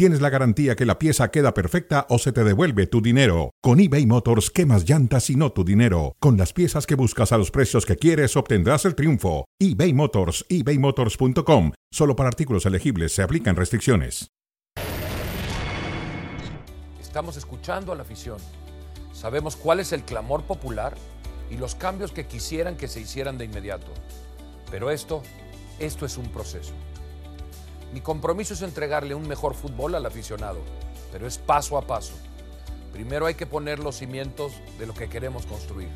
tienes la garantía que la pieza queda perfecta o se te devuelve tu dinero. Con eBay Motors, quemas llantas y no tu dinero. Con las piezas que buscas a los precios que quieres, obtendrás el triunfo. eBay Motors, ebaymotors.com. Solo para artículos elegibles se aplican restricciones. Estamos escuchando a la afición. Sabemos cuál es el clamor popular y los cambios que quisieran que se hicieran de inmediato. Pero esto, esto es un proceso. Mi compromiso es entregarle un mejor fútbol al aficionado, pero es paso a paso. Primero hay que poner los cimientos de lo que queremos construir.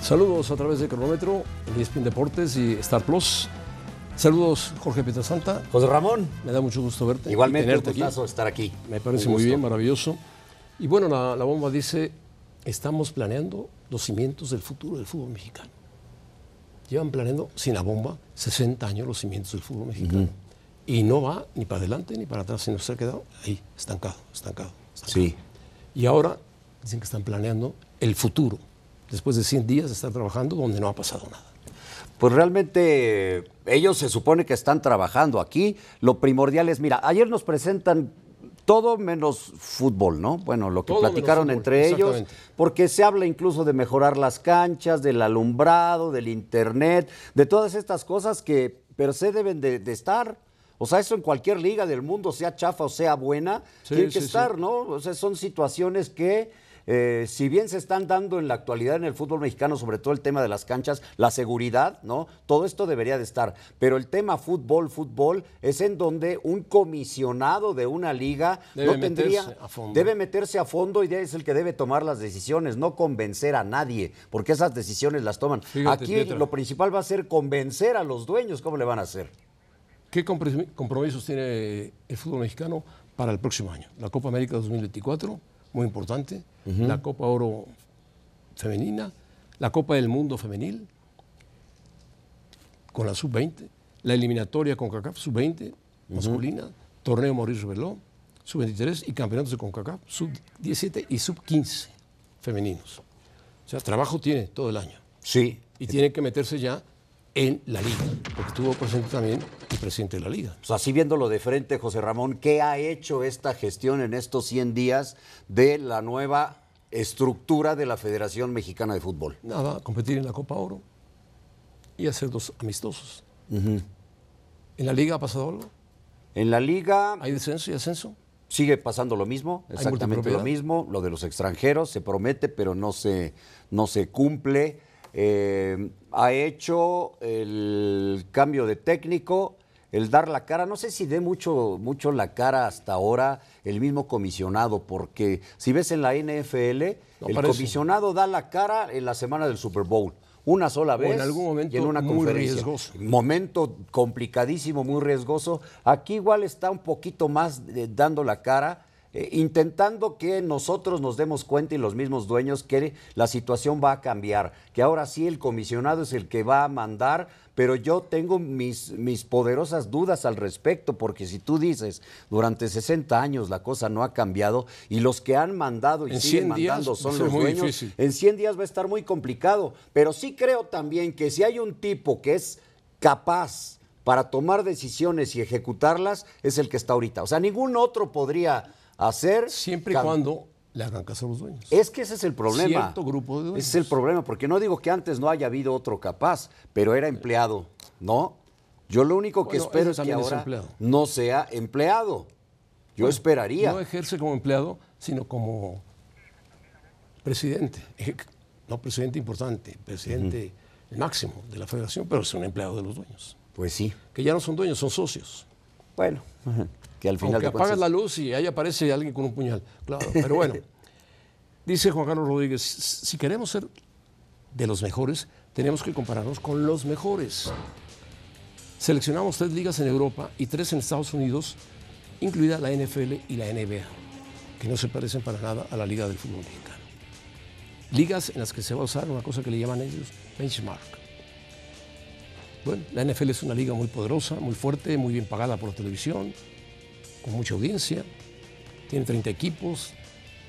Saludos a través de Cronómetro, ESPN Deportes y Star Plus. Saludos, Jorge Pietrasanta. José Ramón. Me da mucho gusto verte. Igualmente, tenerte un gustazo estar aquí. Me parece muy bien, maravilloso. Y bueno, la, la bomba dice, estamos planeando los cimientos del futuro del fútbol mexicano. Llevan planeando, sin la bomba, 60 años los cimientos del fútbol mexicano. Y no va ni para adelante ni para atrás, sino se ha quedado ahí, estancado, estancado. estancado. Sí. Y ahora dicen que están planeando el futuro, después de 100 días de estar trabajando donde no ha pasado nada. Pues realmente ellos se supone que están trabajando aquí. Lo primordial es, mira, ayer nos presentan todo menos fútbol, ¿no? Bueno, lo que Todo platicaron fútbol, entre ellos, porque se habla incluso de mejorar las canchas, del alumbrado, del internet, de todas estas cosas que per se deben de, de estar. O sea, eso en cualquier liga del mundo, sea chafa o sea buena, Sí, tiene que sí, sí. estar, ¿no? O sea, son situaciones que, eh, si bien se están dando en la actualidad en el fútbol mexicano, sobre todo el tema de las canchas, la seguridad, ¿no? Todo esto debería de estar. Pero el tema fútbol, fútbol, es en donde un comisionado de una liga Debe no tendría. meterse a fondo. Debe meterse a fondo y es el que debe tomar las decisiones, no convencer a nadie, porque esas decisiones las toman. Fíjate, Aquí Pietra. lo principal va a ser convencer a los dueños, ¿cómo le van a hacer? ¿Qué comprom- compromisos tiene el fútbol mexicano para el próximo año? La Copa América 2024, muy importante, la Copa Oro femenina, la Copa del Mundo femenil con la sub-20, la eliminatoria con CACAF sub-20 masculina, torneo Mauricio Rebeló, sub-23 y campeonatos de CONCACAF sub-17 y sub-15 femeninos. O sea, trabajo tiene todo el año Sí. y tiene que meterse ya en la liga, porque estuvo presente también el presidente de la liga. Pues así viéndolo de frente, José Ramón, ¿qué ha hecho esta gestión en estos 100 días de la nueva estructura de la Federación Mexicana de Fútbol? Nada, competir en la Copa Oro y hacer dos amistosos. ¿En la liga ha pasado algo? En la liga ¿Hay descenso y ascenso? sigue pasando lo mismo, ¿Hay exactamente lo mismo, lo de los extranjeros, se promete, pero no se, no se cumple. Eh, ha hecho el cambio de técnico, el dar la cara, no sé si dé mucho, mucho la cara hasta ahora el mismo comisionado, porque si ves en la NFL, No el parece. comisionado da la cara en la semana del Super Bowl. Una sola en vez algún momento y en una muy conferencia. riesgoso. Momento complicadísimo, muy riesgoso. Aquí igual está un poquito más eh, dando la cara, eh, intentando que nosotros nos demos cuenta y los mismos dueños que la situación va a cambiar, que ahora sí el comisionado es el que va a mandar, pero yo tengo mis, mis poderosas dudas al respecto, porque si tú dices, durante 60 años la cosa no ha cambiado y los que han mandado y En siguen 100 días mandando son los dueños, difícil. en 100 días va a estar muy complicado, pero sí creo también que si hay un tipo que es capaz para tomar decisiones y ejecutarlas, es el que está ahorita. O sea, ningún otro podría hacer... Siempre y cuando le hagan caso a los dueños. Es que ese es el problema. Cierto grupo de dueños. Ese es el problema, porque no digo que antes no haya habido otro capaz, pero era empleado, ¿no? Yo lo único que Bueno, espero es que es ahora empleado. no sea empleado. Yo esperaría. No ejerce como empleado, sino como presidente. No presidente importante, presidente máximo de la federación, pero es un empleado de los dueños. Pues sí. Que ya no son dueños, son socios. Bueno, que al final Aunque apagas cuentas... la luz y ahí aparece alguien con un puñal. Claro, pero bueno. Dice Juan Carlos Rodríguez, si queremos ser de los mejores, tenemos que compararnos con los mejores. Seleccionamos tres ligas en Europa y tres en Estados Unidos, incluida la NFL y la NBA. que no se parecen para nada a la Liga del Fútbol Mexicano. Ligas en las que se va a usar una cosa que le llaman ellos benchmark. Bueno, la NFL es una liga muy poderosa, muy fuerte, muy bien pagada por televisión, con mucha audiencia, tiene 30 equipos,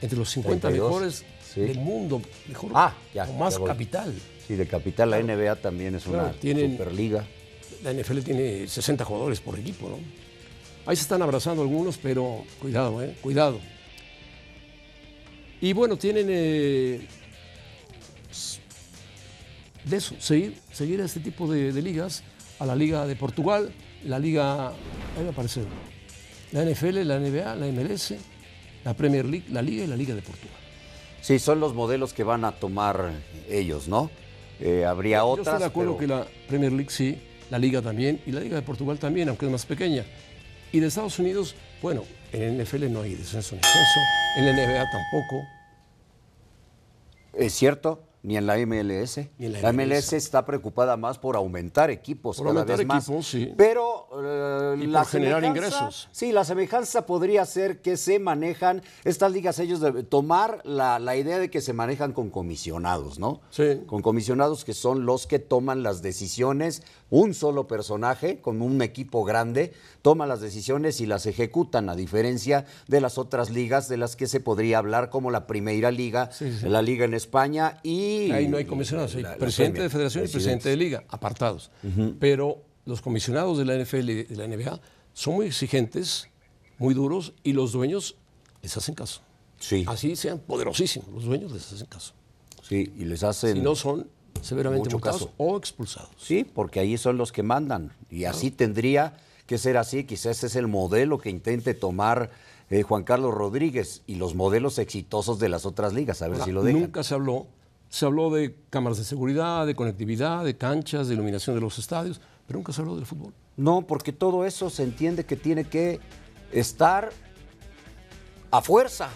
entre los 50 32, mejores sí. del mundo, mejor, Ah, ya, con más ya capital. Sí, de capital, la NBA también es Claro, una tienen- superliga. La NFL tiene 60 jugadores por equipo, ¿no? Ahí se están abrazando algunos, pero cuidado, ¿eh? Cuidado. Y bueno, tienen eh, de eso, seguir, seguir a este tipo de, de ligas, a la Liga de Portugal, la Liga, ahí va a aparecer, la NFL, la NBA, la MLS, la Premier League, la Liga y la Liga de Portugal. Sí, son los modelos que van a tomar ellos, ¿no? Eh, habría Yo otras. estoy de acuerdo pero- que la Premier League sí, la Liga también y la Liga de Portugal también, aunque es más pequeña. Y de Estados Unidos, bueno, en NFL no hay descenso ni ascenso, en la NBA tampoco. Es cierto, ni en la MLS. En la la, MLS. MLS está preocupada más por aumentar equipos Por cada aumentar vez más. equipos, sí. Pero eh, Y la por generar ingresos. Sí, la semejanza podría ser que se manejan estas ligas, ellos de tomar la, la idea de que se manejan con comisionados, ¿no? Sí. Con comisionados que son los que toman las decisiones, un solo personaje con un equipo grande toma las decisiones y las ejecutan, a diferencia de las otras ligas de las que se podría hablar, como la Primera Liga, Sí, sí. la Liga en España y... Ahí no hay comisionados, hay la- presidente de federación y presidente de liga, apartados. Pero los comisionados de la NFL y de la NBA son muy exigentes, muy duros y los dueños les hacen caso. Sí, Así sean poderosísimos, los dueños les hacen caso. sí, y les hacen... Si no son severamente Mucho multados caso. o expulsados. Sí, porque ahí son los que mandan. Y así tendría que ser así. Quizás ese es el modelo que intente tomar eh, Juan Carlos Rodríguez y los modelos exitosos de las otras ligas. A ver Ahora, si lo dejan. Nunca se habló, se habló de cámaras de seguridad, de conectividad, de canchas, de iluminación de los estadios, pero nunca se habló del fútbol. No, porque todo eso se entiende que tiene que estar a fuerza.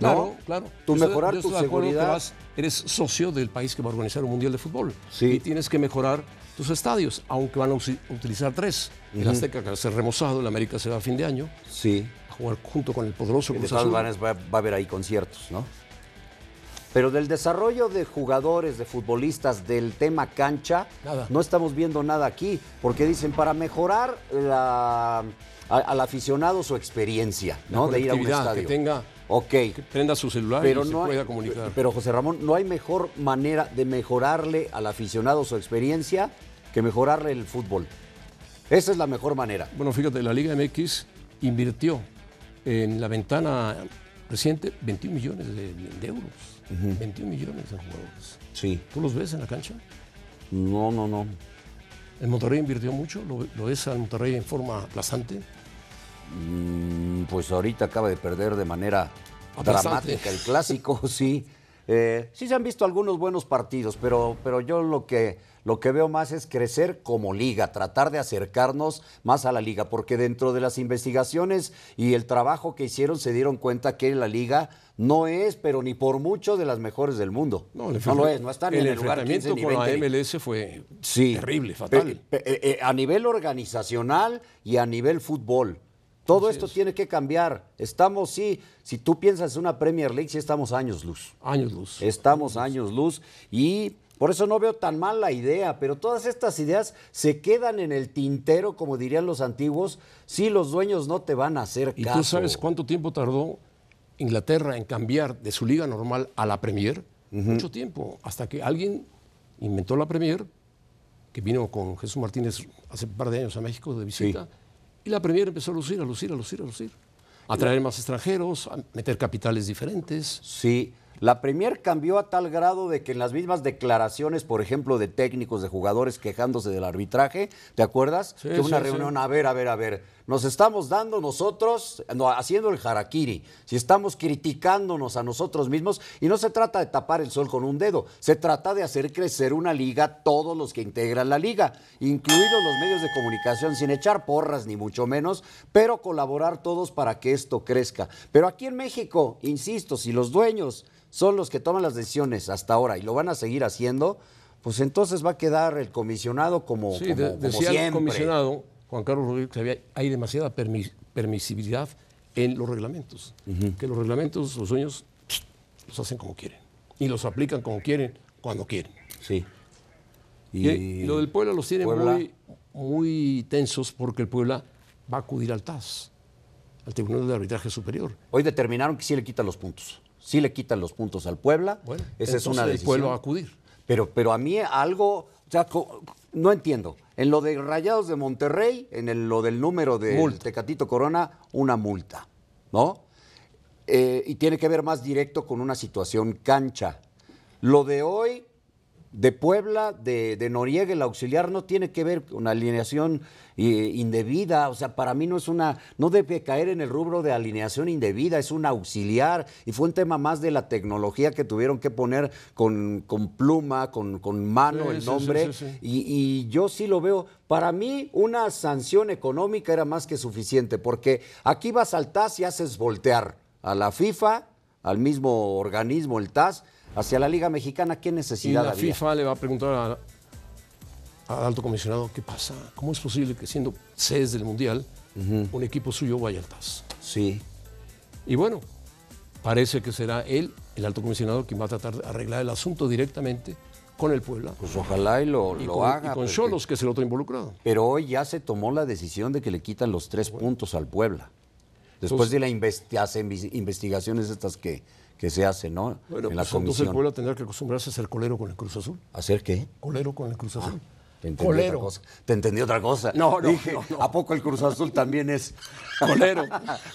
¿no? Claro, claro. Tu Yo estoy- mejorar yo tu seguridad. vas- eres socio del país que va a organizar un mundial de fútbol. Sí. Y tienes que mejorar tus estadios, aunque van a utilizar tres. El Azteca que va a ser remozado, el América se va a fin de año Sí. a jugar junto con el poderoso De Cruz Azul. va, va a haber ahí conciertos, ¿no? Pero del desarrollo de jugadores, de futbolistas, del tema cancha, Nada. no estamos viendo nada aquí, porque dicen para mejorar la- a- al aficionado su experiencia, La ¿no? De ir a un estadio. que tenga, Ok. que prenda su celular Pero y se no hay- pueda comunicar. pero José Ramón, no hay mejor manera de mejorarle al aficionado su experiencia que mejorarle el fútbol. Esa es la mejor manera. Bueno, fíjate, la Liga MX invirtió en la ventana reciente 21 millones de, de euros. 21 millones de jugadores. Sí. ¿Tú los ves en la cancha? No, no, no. El Monterrey invirtió mucho, lo, lo ves al Monterrey en forma aplastante. Mm, Pues ahorita acaba de perder de manera Aplastante. dramática el clásico, sí. Eh, sí se han visto algunos buenos partidos, pero, pero yo lo que, lo que veo más es crecer como liga, tratar de acercarnos más a la liga, porque dentro de las investigaciones y el trabajo que hicieron se dieron cuenta que la liga no es, pero ni por mucho, de las mejores del mundo. el No, lo es, no está ni el en el lugar 15 enfrentamiento ni con la 20. MLS fue Sí. terrible, fatal. Pe- pe- eh, eh, a nivel organizacional y a nivel fútbol. Todo Así esto es. tiene que cambiar. Estamos, sí, si tú piensas en una Premier League, sí estamos años luz. Años luz. Estamos años luz y por eso no veo tan mal la idea, pero todas estas ideas se quedan en el tintero, como dirían los antiguos, si los dueños no te van a hacer ¿Y caso. tú sabes cuánto tiempo tardó Inglaterra en cambiar de su liga normal a la Premier? Mucho tiempo, hasta que alguien inventó la Premier, que vino con Jesús Martínez hace un par de años a México de visita, y la Premier empezó a lucir, a lucir, a lucir, a lucir. A traer más extranjeros, a meter capitales diferentes. Sí, la Premier cambió a tal grado de que en las mismas declaraciones, por ejemplo, de técnicos, de jugadores quejándose del arbitraje, ¿te acuerdas? Sí, que una sí, reunión, sí. a ver, a ver, a ver, nos estamos dando nosotros, no, haciendo el harakiri, si estamos criticándonos a nosotros mismos, y no se trata de tapar el sol con un dedo, se trata de hacer crecer una liga, todos los que integran la liga, incluidos los medios de comunicación, sin echar porras ni mucho menos, pero colaborar todos para que esto crezca. Pero aquí en México, insisto, si los dueños son los que toman las decisiones hasta ahora y lo van a seguir haciendo, pues entonces va a quedar el comisionado como, Sí, como- de- como decía el siempre. comisionado Juan Carlos Rodríguez que había- hay demasiada permi- permisibilidad en los reglamentos. Que los reglamentos, los dueños, los hacen como quieren. Y los aplican como quieren, cuando quieren. Sí. Y, y lo del Puebla los tiene Puebla. muy, muy tensos porque el Puebla va a acudir al TAS, al Tribunal de Arbitraje Superior. Hoy determinaron que sí le quitan los puntos. Sí le quitan los puntos al Puebla. Bueno, Esa es una el decisión. Puebla va a acudir. Pero, pero a mí algo, o sea, co- no entiendo. En lo de Rayados de Monterrey, en el- lo del número de. Tecatito Corona, una multa, ¿no? Eh, y tiene que ver más directo con una situación cancha. Lo de hoy, de Puebla, de, de Noriega, el auxiliar, no tiene que ver con alineación eh, indebida. O sea, para mí no es una, no debe caer en el rubro de alineación indebida, es un auxiliar. Y fue un tema más de la tecnología que tuvieron que poner con, con pluma, con, con mano Sí, el nombre. sí, sí, sí. Y, y yo sí lo veo. Para mí, una sanción económica era más que suficiente, porque aquí vas al TAS y haces voltear a la FIFA, al mismo organismo, el TAS, hacia la Liga Mexicana. ¿Qué Y necesidad la había? FIFA le va a preguntar a- al alto comisionado qué pasa, cómo es posible que siendo sedes del Mundial, un equipo suyo vaya al TAS. Sí. Y bueno, parece que será él, el alto comisionado, quien va a tratar de arreglar el asunto directamente con el Puebla Pues ojalá y lo, y lo con, haga. y con Cholos, que es el otro involucrado. Pero hoy ya se tomó la decisión de que le quitan los tres puntos al Puebla. Después Entonces- de las investigaciones estas que, que se hacen, ¿no? Bueno, en la pues entonces el. Puebla tendrá que acostumbrarse a ser colero con el Cruz Azul. ¿Hacer qué? Colero con el Cruz Azul. Te entendí colero. otra cosa. Te entendí otra cosa. No, no, Dije, no, no. ¿a poco el Cruz Azul también es? Colero.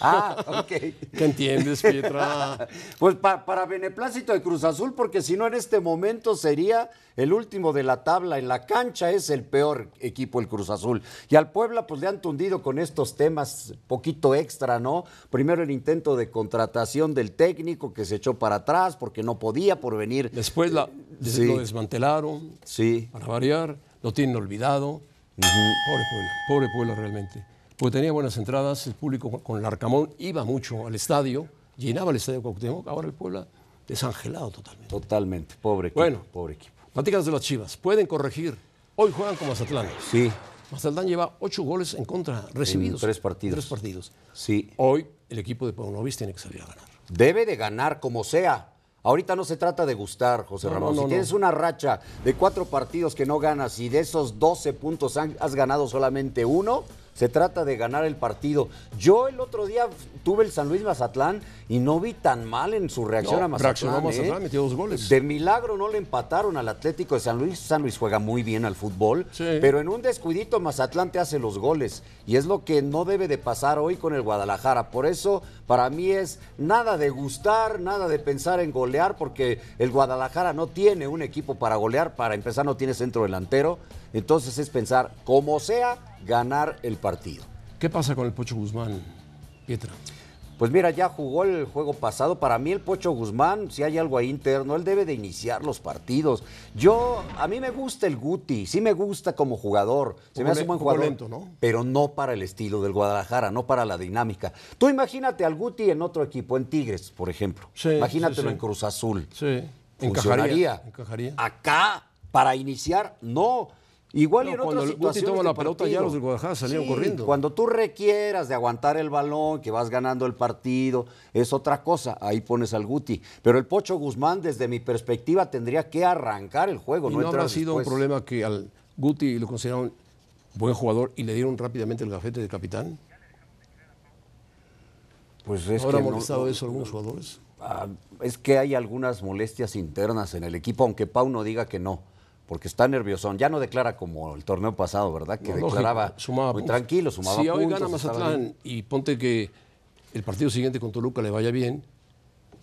ah, ok. ¿Qué entiendes, Pietra? Pues pa- para beneplácito de Cruz Azul, porque si no en este momento sería el último de la tabla. En la cancha es el peor equipo el Cruz Azul. Y al Puebla pues le han tundido con estos temas poquito extra, ¿no? Primero el intento de contratación del técnico que se echó para atrás porque no podía por venir. Después la, Sí. lo desmantelaron, Sí. para variar, lo tienen olvidado. Pobre Puebla, pobre Puebla realmente. Porque tenía buenas entradas, el público con- el Arcamón iba mucho al estadio, llenaba el estadio Cuauhtémoc, ahora el Puebla desangelado totalmente. Totalmente. Pobre equipo. Bueno. Pobre equipo. Platicas de las Chivas, pueden corregir. Hoy juegan con Mazatlán. Sí. Mazatlán lleva ocho goles en contra, recibidos. tres partidos. Tres partidos. Sí. Hoy el equipo de Paunovis tiene que salir a ganar. Debe de ganar como sea. Ahorita no se trata de gustar, José No, Ramón. no, si tienes una racha de cuatro partidos que no ganas y de esos 12 puntos has ganado solamente uno, se trata de ganar el partido. Yo el otro día tuve el San Luis Mazatlán y no vi tan mal en su reacción No, a Mazatlán. reaccionó Mazatlán, ¿eh? metió dos goles. De milagro no le empataron al Atlético de San Luis. San Luis juega muy bien al fútbol, Sí. pero en un descuidito Mazatlán te hace los goles. Y es lo que no debe de pasar hoy con el Guadalajara. Por eso, para mí es nada de gustar, nada de pensar en golear, porque el Guadalajara no tiene un equipo para golear. Para empezar, no tiene centro delantero. Entonces es pensar, como sea, ganar el partido. ¿Qué pasa con el Pocho Guzmán, Pietra? Pues mira, ya jugó el juego pasado. Para mí el Pocho Guzmán, si hay algo ahí interno, él debe de iniciar los partidos. Yo, a mí me gusta el Guti, sí me gusta como jugador. Se me hace un buen jugador. lento, ¿no? Pero no para el estilo del Guadalajara, no para la dinámica. Tú imagínate al Guti en otro equipo, en Tigres, por ejemplo. Sí, Imagínatelo sí, sí. en Cruz Azul. Sí, Funcionaría. encajaría. encajaría. Acá, para iniciar, no. Igual No, y en cuando otras situaciones toma de la pelota, ya los del Guadalajara salieron Sí, corriendo. Cuando tú requieras de aguantar el balón, que vas ganando el partido, es otra cosa. Ahí pones al Guti. Pero el Pocho Guzmán, desde mi perspectiva, tendría que arrancar el juego. ¿Y no no habrá sido un problema que al Guti lo consideraron buen jugador y le dieron rápidamente el gafete de capitán? Pues es ¿Habrá que no- molestado no- eso a algunos jugadores? Ah, es que hay algunas molestias internas en el equipo, aunque Pau no diga que no, porque está nerviosón. Ya no declara como el torneo pasado, ¿verdad? Que No, lógico, declaraba sumaba muy puntos. tranquilo, sumaba Si hoy puntos, gana Mazatlán y ponte que el partido siguiente con Toluca le vaya bien,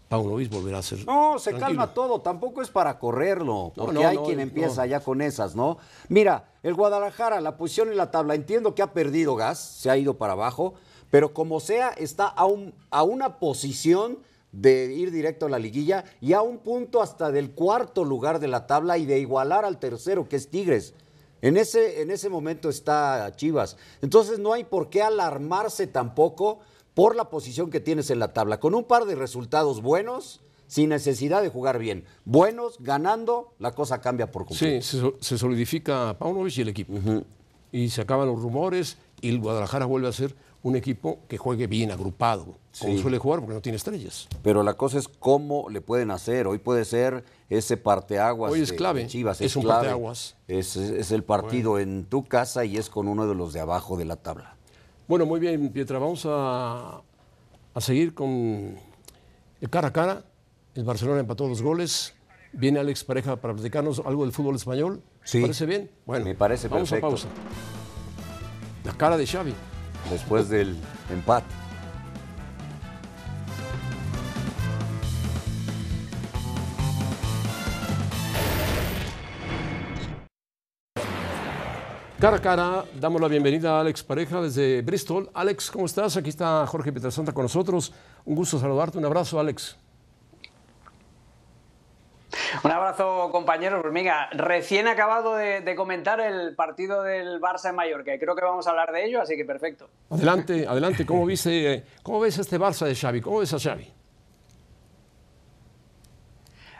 Paunovic volverá a ser No, se tranquilo. calma todo, tampoco es para correrlo, porque no, hay quien empieza ya con esas, ¿no? Mira, el Guadalajara, la posición en la tabla, entiendo que ha perdido gas, se ha ido para abajo, pero como sea, está a, un- a una posición de ir directo a la liguilla y a un punto hasta del cuarto lugar de la tabla y de igualar al tercero, que es Tigres. En ese, en ese momento está Chivas. Entonces no hay por qué alarmarse tampoco por la posición que tienes en la tabla. Con un par de resultados buenos, sin necesidad de jugar bien. Buenos, ganando, la cosa cambia por completo. Sí, se, so- se solidifica Paunovic y el equipo. Y se acaban los rumores y el Guadalajara vuelve a ser un equipo que juegue bien agrupado, como Sí. suele jugar porque no tiene estrellas. Pero la cosa es cómo le pueden hacer. Hoy puede ser ese parteaguas. Hoy es de- clave. de Chivas, Es un clave. parteaguas. Es, es el partido en tu casa y es con uno de los de abajo de la tabla. Bueno, muy bien, Pietra, vamos a, a seguir con el cara a cara. El Barcelona empató dos goles. Viene Alex Pareja para platicarnos algo del fútbol español. Sí. ¿Te parece bien? Bueno, Me parece vamos perfecto. a pausa. La cara de Xavi. Después del empate. Cara a cara, damos la bienvenida a Alex Pareja desde Bristol. Alex, ¿cómo estás? Aquí está Jorge Pietrasanta con nosotros. Un gusto saludarte. Un abrazo, Alex. Un abrazo, compañeros. Pues venga, recién acabado de, de comentar el partido del Barça en Mallorca creo que vamos a hablar de ello, así que perfecto. Adelante, adelante. ¿Cómo, viste, ¿Cómo ves este Barça de Xavi? ¿Cómo ves a Xavi?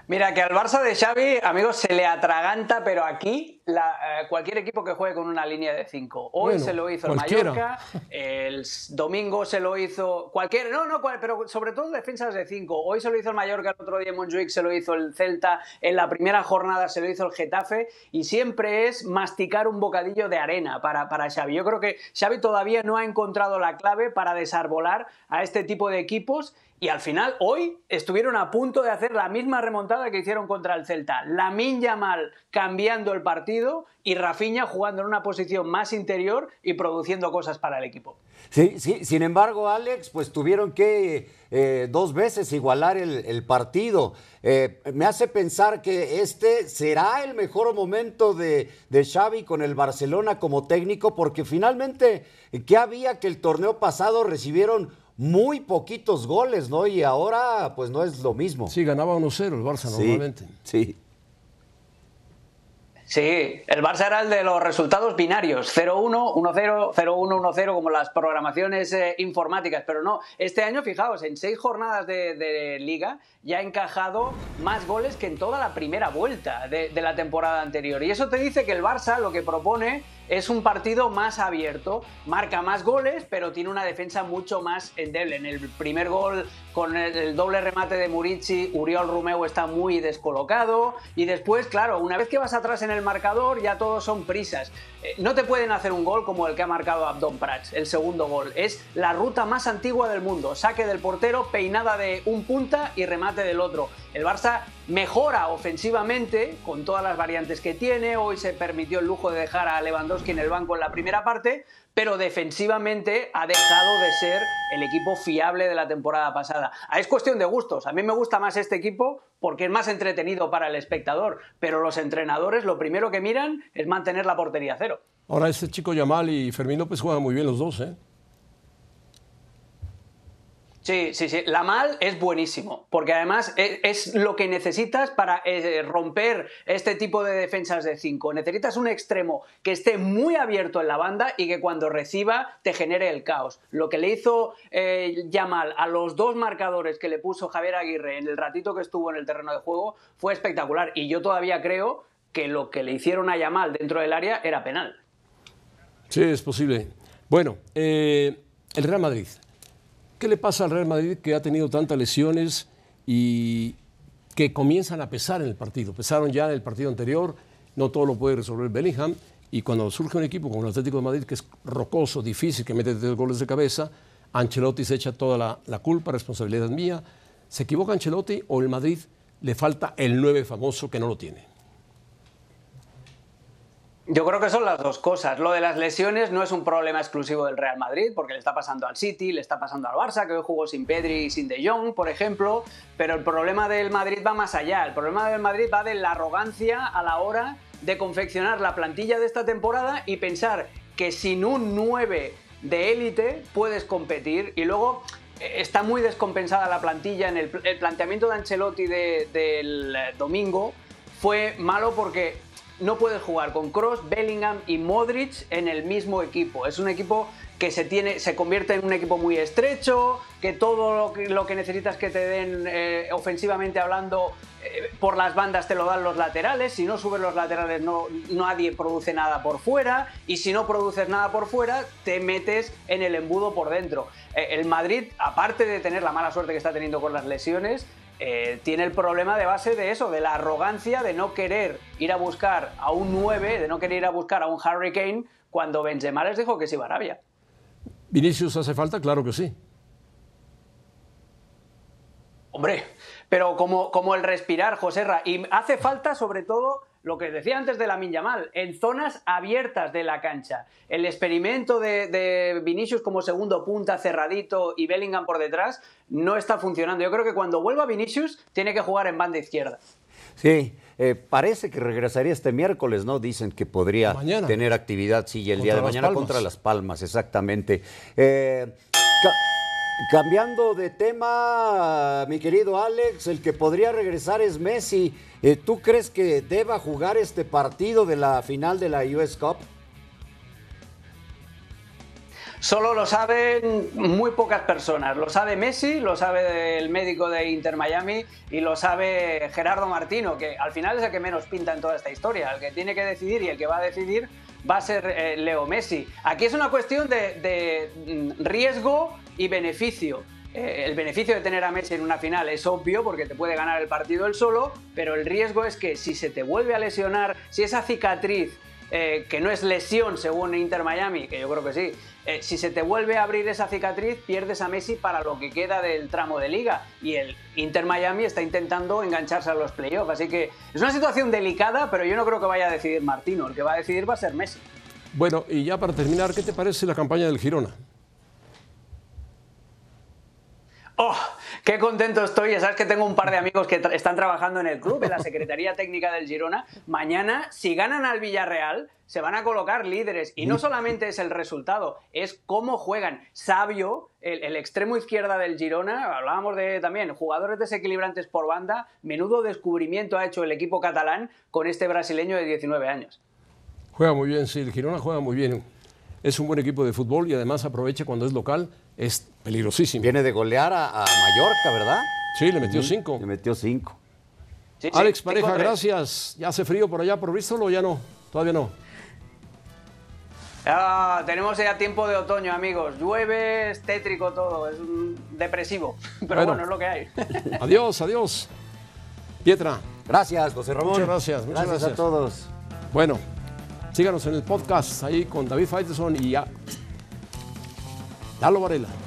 Mira, que al Barça de Xavi, amigos, se le atraganta, pero aquí la- eh, cualquier equipo que juegue con una línea de 5. Hoy Bueno, se lo hizo el cualquiera. Mallorca, el domingo se lo hizo cualquier, no, no, cual- pero sobre todo defensas de 5. Hoy se lo hizo el Mallorca, el otro día en Montjuic se lo hizo el Celta, en la primera jornada se lo hizo el Getafe y siempre es masticar un bocadillo de arena para, para Xavi. Yo creo que Xavi todavía no ha encontrado la clave para desarbolar a este tipo de equipos y al final, hoy estuvieron a punto de hacer la misma remontada que hicieron contra el Celta. Lamin Yamal cambiando el partido y Rafinha jugando en una posición más interior y produciendo cosas para el equipo. Sí, sí, sin embargo, Alex, pues tuvieron que eh, dos veces igualar el, el partido. Eh, me hace pensar que este será el mejor momento de, de Xavi con el Barcelona como técnico, porque finalmente, ¿qué había que el torneo pasado recibieron muy poquitos goles, ¿no? Y ahora, pues no es lo mismo. Sí, ganaba 1-0 el Barça Sí, normalmente. sí. Sí, el Barça era el de los resultados binarios, 0-1, 1-0, 0-1, 1-0, como las programaciones eh, informáticas, pero no, este año, fijaos, en seis jornadas de, de liga ya ha encajado más goles que en toda la primera vuelta de, de la temporada anterior. Y eso te dice que el Barça lo que propone es un partido más abierto, marca más goles, pero tiene una defensa mucho más endeble. En el primer gol, con el, doble remate de Murici, Uriol Romeu está muy descolocado. Y después, claro, una vez que vas atrás en el marcador, ya todos son prisas. Eh, no te pueden hacer un gol como el que ha marcado Abdon Prats, el segundo gol. Es la ruta más antigua del mundo. Saque del portero, peinada de un punta y remate del otro. El Barça mejora ofensivamente con todas las variantes que tiene. Hoy se permitió el lujo de dejar a Lewandowski en el banco en la primera parte, pero defensivamente ha dejado de ser el equipo fiable de la temporada pasada. Ah, Es cuestión de gustos. A mí me gusta más este equipo porque es más entretenido para el espectador, pero los entrenadores lo primero que miran es mantener la portería cero. Ahora, este chico Yamal y Fermín López juegan muy bien los dos, ¿eh? Sí, sí, sí. La mal es buenísimo, porque además es, es lo que necesitas para eh, romper este tipo de defensas de 5. Necesitas un extremo que esté muy abierto en la banda y que cuando reciba te genere el caos. Lo que le hizo eh, Yamal a los dos marcadores que le puso Javier Aguirre en el ratito que estuvo en el terreno de juego fue espectacular. Y yo todavía creo que lo que le hicieron a Yamal dentro del área era penal. Sí, es posible. Bueno, eh, el Real Madrid. ¿Qué le pasa al Real Madrid que ha tenido tantas lesiones y que comienzan a pesar en el partido? Pesaron ya en el partido anterior, no todo lo puede resolver Bellingham. Y cuando surge un equipo como el Atlético de Madrid, que es rocoso, difícil, que mete tres goles de cabeza, Ancelotti se echa toda la, culpa, responsabilidad mía. ¿Se equivoca Ancelotti o el Madrid le falta el 9 famoso que no lo tiene? Yo creo que son las dos cosas. Lo de las lesiones no es un problema exclusivo del Real Madrid, porque le está pasando al City, le está pasando al Barça, que hoy jugó sin Pedri y sin De Jong, por ejemplo. Pero el problema del Madrid va más allá. El problema del Madrid va de la arrogancia a la hora de confeccionar la plantilla de esta temporada y pensar que sin un 9 de élite puedes competir y luego eh, está muy descompensada la plantilla en el, planteamiento de Ancelotti de- del eh, domingo fue malo porque no puedes jugar con Cross, Bellingham y Modric en el mismo equipo. Es un equipo que se, tiene, se convierte en un equipo muy estrecho, que todo lo que, lo que necesitas que te den eh, ofensivamente hablando eh, por las bandas te lo dan los laterales, si no subes los laterales no, nadie produce nada por fuera y si no produces nada por fuera te metes en el embudo por dentro. Eh, el Madrid, aparte de tener la mala suerte que está teniendo con las lesiones, eh, tiene el problema de base de eso, de la arrogancia de no querer ir a buscar a un 9, de no querer ir a buscar a un Hurricane cuando Benzema les dijo que se iba a Arabia. ¿Vinicius hace falta? Claro que sí. Hombre, pero como, como el respirar, Joserra, y hace falta sobre todo lo que decía antes de la Minyamal, en zonas abiertas de la cancha. El experimento de, de, Vinicius como segundo punta cerradito y Bellingham por detrás no está funcionando. Yo creo que cuando vuelva Vinicius tiene que jugar en banda izquierda. Sí, eh, parece que regresaría este miércoles, ¿no? Dicen que podría Mañana. tener actividad, sí, el Contra día de mañana Palmas. contra Las Palmas, exactamente. Eh, cambiando de tema, mi querido Alex, el que podría regresar es Messi. Eh, ¿Tú crees que deba jugar este partido de la final de la US Cup? Solo lo saben muy pocas personas. Lo sabe Messi, lo sabe el médico de Inter Miami y lo sabe Gerardo Martino, que al final es el que menos pinta en toda esta historia. El que tiene que decidir y el que va a decidir va a ser eh, Leo Messi. Aquí es una cuestión de, mm, riesgo y beneficio. Eh, el beneficio de tener a Messi en una final es obvio porque te puede ganar el partido él solo, pero el riesgo es que si se te vuelve a lesionar, si esa cicatriz eh, que no es lesión según Inter Miami, que yo creo que sí, eh, si se te vuelve a abrir esa cicatriz, pierdes a Messi para lo que queda del tramo de liga. Y el Inter Miami está intentando engancharse a los playoffs. Así que es una situación delicada, pero yo no creo que vaya a decidir Martino. El que va a decidir va a ser Messi. Bueno, y ya para terminar, ¿qué te parece la campaña del Girona? ¡Oh! ¡Qué contento estoy! Ya sabes que tengo un par de amigos que tra- están trabajando en el club, en la Secretaría Técnica del Girona. Mañana, si ganan al Villarreal, se van a colocar líderes. Y no solamente es el resultado, es cómo juegan. Sabio, el, el extremo izquierda del Girona, hablábamos de también jugadores desequilibrantes por banda. Menudo descubrimiento ha hecho el equipo catalán con este brasileño de 19 años. Juega muy bien, sí, el Girona juega muy bien. Es un buen equipo de fútbol y además aprovecha cuando es local, es peligrosísimo. Viene de golear a, a Mallorca, ¿verdad? Sí, le metió cinco. Le metió cinco. Sí, Alex Pareja, gracias. ¿Ya hace frío por allá por Bristol o ya no? Todavía no. Ah, tenemos ya tiempo de otoño, amigos. Llueve, es tétrico todo, es mm, depresivo. Pero Bueno. bueno, es lo que hay. Adiós, adiós. Pietra, Gracias, José Ramón. Muchas gracias, muchas a gracias. todos. bueno, síganos en el podcast ahí con David Faitelson y ya. Dalo Varela.